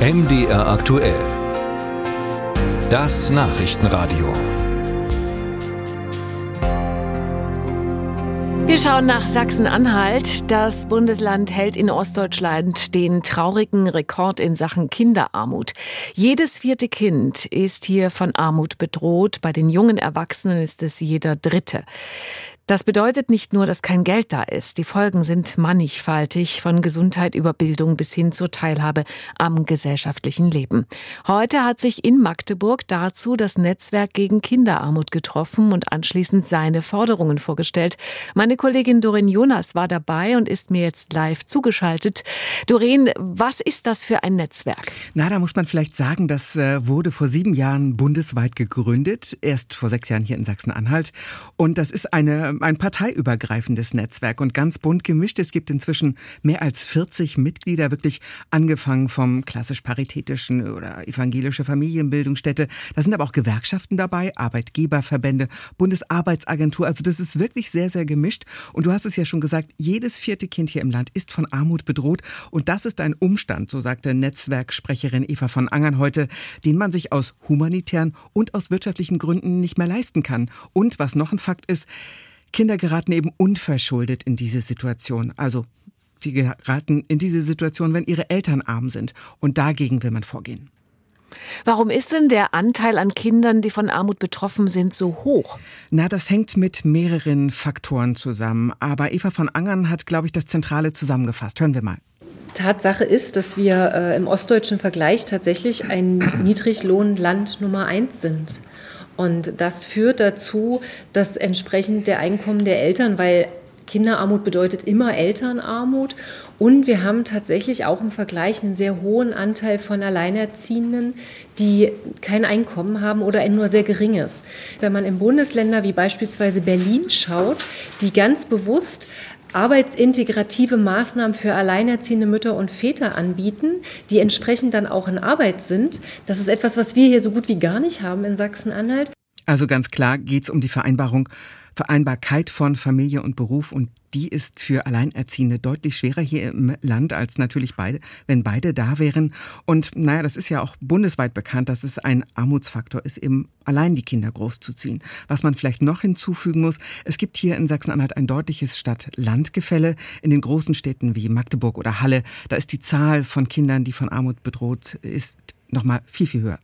MDR aktuell. Das Nachrichtenradio. Wir schauen nach Sachsen-Anhalt. Das Bundesland hält in Ostdeutschland den traurigen Rekord in Sachen Kinderarmut. Jedes vierte Kind ist hier von Armut bedroht. Bei den jungen Erwachsenen ist es jeder dritte. Das bedeutet nicht nur, dass kein Geld da ist. Die Folgen sind mannigfaltig, von Gesundheit über Bildung bis hin zur Teilhabe am gesellschaftlichen Leben. Heute hat sich in Magdeburg dazu das Netzwerk gegen Kinderarmut getroffen und anschließend seine Forderungen vorgestellt. Meine Kollegin Doreen Jonas war dabei und ist mir jetzt live zugeschaltet. Doreen, was ist das für ein Netzwerk? Na, da muss man vielleicht sagen, das äh, wurde vor sieben Jahren bundesweit gegründet, erst vor sechs Jahren hier in Sachsen-Anhalt. Und das ist eine ein parteiübergreifendes Netzwerk und ganz bunt gemischt. Es gibt inzwischen mehr als 40 Mitglieder, wirklich angefangen vom klassisch paritätischen oder evangelische Familienbildungsstätte. Da sind aber auch Gewerkschaften dabei, Arbeitgeberverbände, Bundesarbeitsagentur. Also das ist wirklich sehr, sehr gemischt. Und du hast es ja schon gesagt, jedes vierte Kind hier im Land ist von Armut bedroht. Und das ist ein Umstand, so sagte Netzwerksprecherin Eva von Angern heute, den man sich aus humanitären und aus wirtschaftlichen Gründen nicht mehr leisten kann. Und was noch ein Fakt ist, Kinder geraten eben unverschuldet in diese Situation. Also sie geraten in diese Situation, wenn ihre Eltern arm sind. Und dagegen will man vorgehen. Warum ist denn der Anteil an Kindern, die von Armut betroffen sind, so hoch? Na, das hängt mit mehreren Faktoren zusammen. Aber Eva von Angern hat, glaube ich, das Zentrale zusammengefasst. Hören wir mal. Tatsache ist, dass wir äh, im ostdeutschen Vergleich tatsächlich ein Niedriglohnland Nummer eins sind. Und das führt dazu, dass entsprechend der Einkommen der Eltern, weil Kinderarmut bedeutet immer Elternarmut. Und wir haben tatsächlich auch im Vergleich einen sehr hohen Anteil von Alleinerziehenden, die kein Einkommen haben oder ein nur sehr geringes. Wenn man in Bundesländer wie beispielsweise Berlin schaut, die ganz bewusst arbeitsintegrative Maßnahmen für alleinerziehende Mütter und Väter anbieten, die entsprechend dann auch in Arbeit sind. Das ist etwas, was wir hier so gut wie gar nicht haben in Sachsen-Anhalt. Also ganz klar geht es um die Vereinbarung, Vereinbarkeit von Familie und Beruf und die ist für Alleinerziehende deutlich schwerer hier im Land als natürlich beide, wenn beide da wären. Und naja, das ist ja auch bundesweit bekannt, dass es ein Armutsfaktor ist, eben allein die Kinder großzuziehen. Was man vielleicht noch hinzufügen muss, es gibt hier in Sachsen-Anhalt ein deutliches Stadt-Land-Gefälle. In den großen Städten wie Magdeburg oder Halle, da ist die Zahl von Kindern, die von Armut bedroht ist, nochmal viel, viel höher.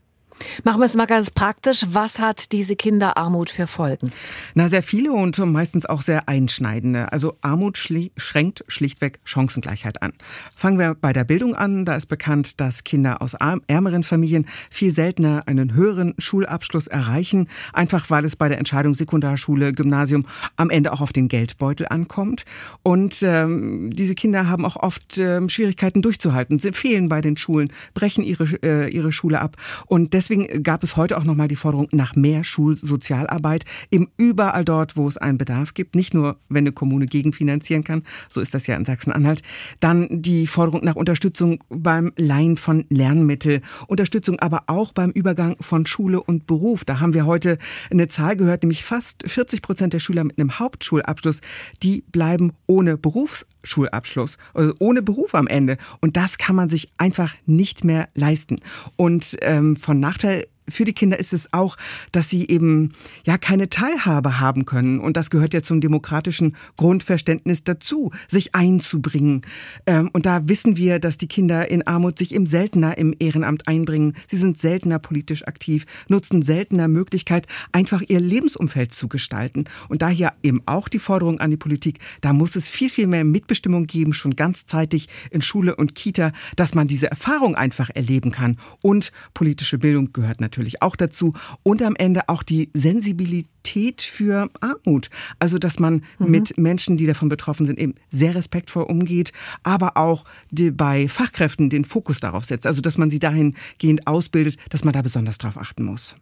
Machen wir es mal ganz praktisch. Was hat diese Kinderarmut für Folgen? Na, sehr viele und meistens auch sehr einschneidende. Also Armut schli schränkt schlichtweg Chancengleichheit an. Fangen wir bei der Bildung an. Da ist bekannt, dass Kinder aus ärmeren Familien viel seltener einen höheren Schulabschluss erreichen, einfach weil es bei der Entscheidung Sekundarschule, Gymnasium am Ende auch auf den Geldbeutel ankommt. Und ähm, diese Kinder haben auch oft ähm, Schwierigkeiten durchzuhalten, sie fehlen bei den Schulen, brechen ihre, äh, ihre Schule ab. Und deswegen Deswegen gab es heute auch nochmal die Forderung nach mehr Schulsozialarbeit, eben überall dort, wo es einen Bedarf gibt, nicht nur, wenn eine Kommune gegenfinanzieren kann, so ist das ja in Sachsen-Anhalt, dann die Forderung nach Unterstützung beim Leihen von Lernmittel, Unterstützung aber auch beim Übergang von Schule und Beruf. Da haben wir heute eine Zahl gehört, nämlich fast 40 Prozent der Schüler mit einem Hauptschulabschluss, die bleiben ohne Berufsschulabschluss, also ohne Beruf am Ende. Und das kann man sich einfach nicht mehr leisten. Und ähm, von nach Nachteil für die Kinder ist es auch, dass sie eben ja keine Teilhabe haben können. Und das gehört ja zum demokratischen Grundverständnis dazu, sich einzubringen. Ähm, und da wissen wir, dass die Kinder in Armut sich eben seltener im Ehrenamt einbringen. Sie sind seltener politisch aktiv, nutzen seltener Möglichkeit, einfach ihr Lebensumfeld zu gestalten. Und daher eben auch die Forderung an die Politik, da muss es viel, viel mehr Mitbestimmung geben, schon ganz zeitig in Schule und Kita, dass man diese Erfahrung einfach erleben kann. Und politische Bildung gehört natürlich natürlich auch dazu. Und am Ende auch die Sensibilität für Armut. Also, dass man mhm. mit Menschen, die davon betroffen sind, eben sehr respektvoll umgeht, aber auch bei Fachkräften den Fokus darauf setzt. Also, dass man sie dahingehend ausbildet, dass man da besonders drauf achten muss.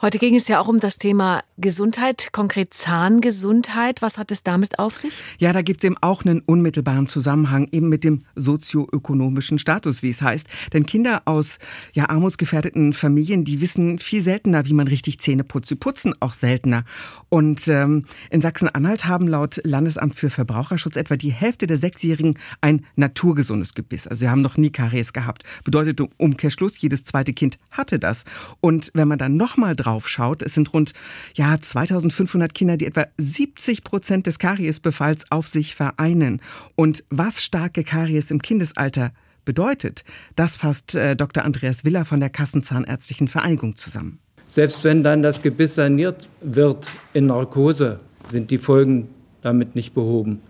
Heute ging es ja auch um das Thema Gesundheit, konkret Zahngesundheit. Was hat es damit auf sich? Ja, da gibt es eben auch einen unmittelbaren Zusammenhang eben mit dem sozioökonomischen Status, wie es heißt. Denn Kinder aus ja, armutsgefährdeten Familien, die wissen viel seltener, wie man richtig Zähne putzt. Sie putzen auch seltener. Und ähm, in Sachsen-Anhalt haben laut Landesamt für Verbraucherschutz etwa die Hälfte der Sechsjährigen ein naturgesundes Gebiss. Also sie haben noch nie Karies gehabt. Bedeutet im Umkehrschluss, jedes zweite Kind hatte das. Und wenn man dann nochmal drauf schaut, es sind rund ja 2500 Kinder, die etwa 70 Prozent des Kariesbefalls auf sich vereinen. Und was starke Karies im Kindesalter bedeutet, das fasst äh, Dr. Andreas Willer von der Kassenzahnärztlichen Vereinigung zusammen. Selbst wenn dann das Gebiss saniert wird in Narkose, sind die Folgen damit nicht behoben.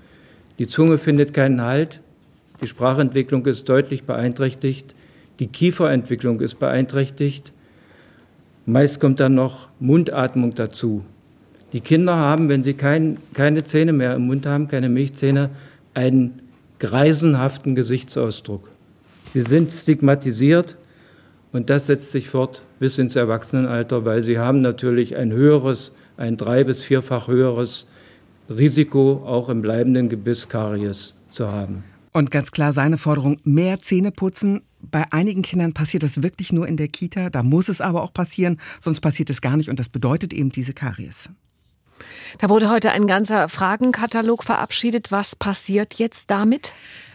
Die Zunge findet keinen Halt, die Sprachentwicklung ist deutlich beeinträchtigt, die Kieferentwicklung ist beeinträchtigt. Meist kommt dann noch Mundatmung dazu. Die Kinder haben, wenn sie kein, keine Zähne mehr im Mund haben, keine Milchzähne, einen greisenhaften Gesichtsausdruck. Sie sind stigmatisiert und das setzt sich fort bis ins Erwachsenenalter, weil sie haben natürlich ein höheres, ein drei- bis vierfach höheres Risiko, auch im bleibenden Gebiss Karies zu haben. Und ganz klar seine Forderung, mehr Zähne putzen. Bei einigen Kindern passiert das wirklich nur in der Kita, da muss es aber auch passieren, sonst passiert es gar nicht und das bedeutet eben diese Karies. Da wurde heute ein ganzer Fragenkatalog verabschiedet. Was passiert jetzt damit?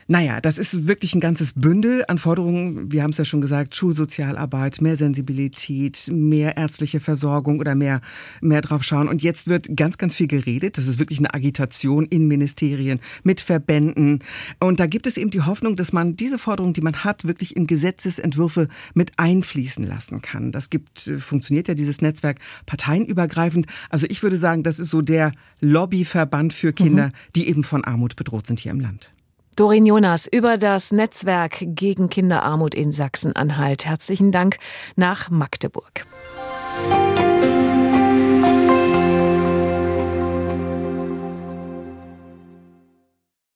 Naja, das ist wirklich ein ganzes Bündel an Forderungen. Wir haben es ja schon gesagt, Schulsozialarbeit, mehr Sensibilität, mehr ärztliche Versorgung oder mehr, mehr drauf schauen. Und jetzt wird ganz, ganz viel geredet. Das ist wirklich eine Agitation in Ministerien, mit Verbänden. Und da gibt es eben die Hoffnung, dass man diese Forderungen, die man hat, wirklich in Gesetzesentwürfe mit einfließen lassen kann. Das gibt, funktioniert ja dieses Netzwerk parteienübergreifend. Also ich würde sagen, das ist so der Lobbyverband für Kinder, mhm. die eben von Armut bedroht sind hier im Land. Dorin Jonas über das Netzwerk gegen Kinderarmut in Sachsen-Anhalt. Herzlichen Dank nach Magdeburg. Musik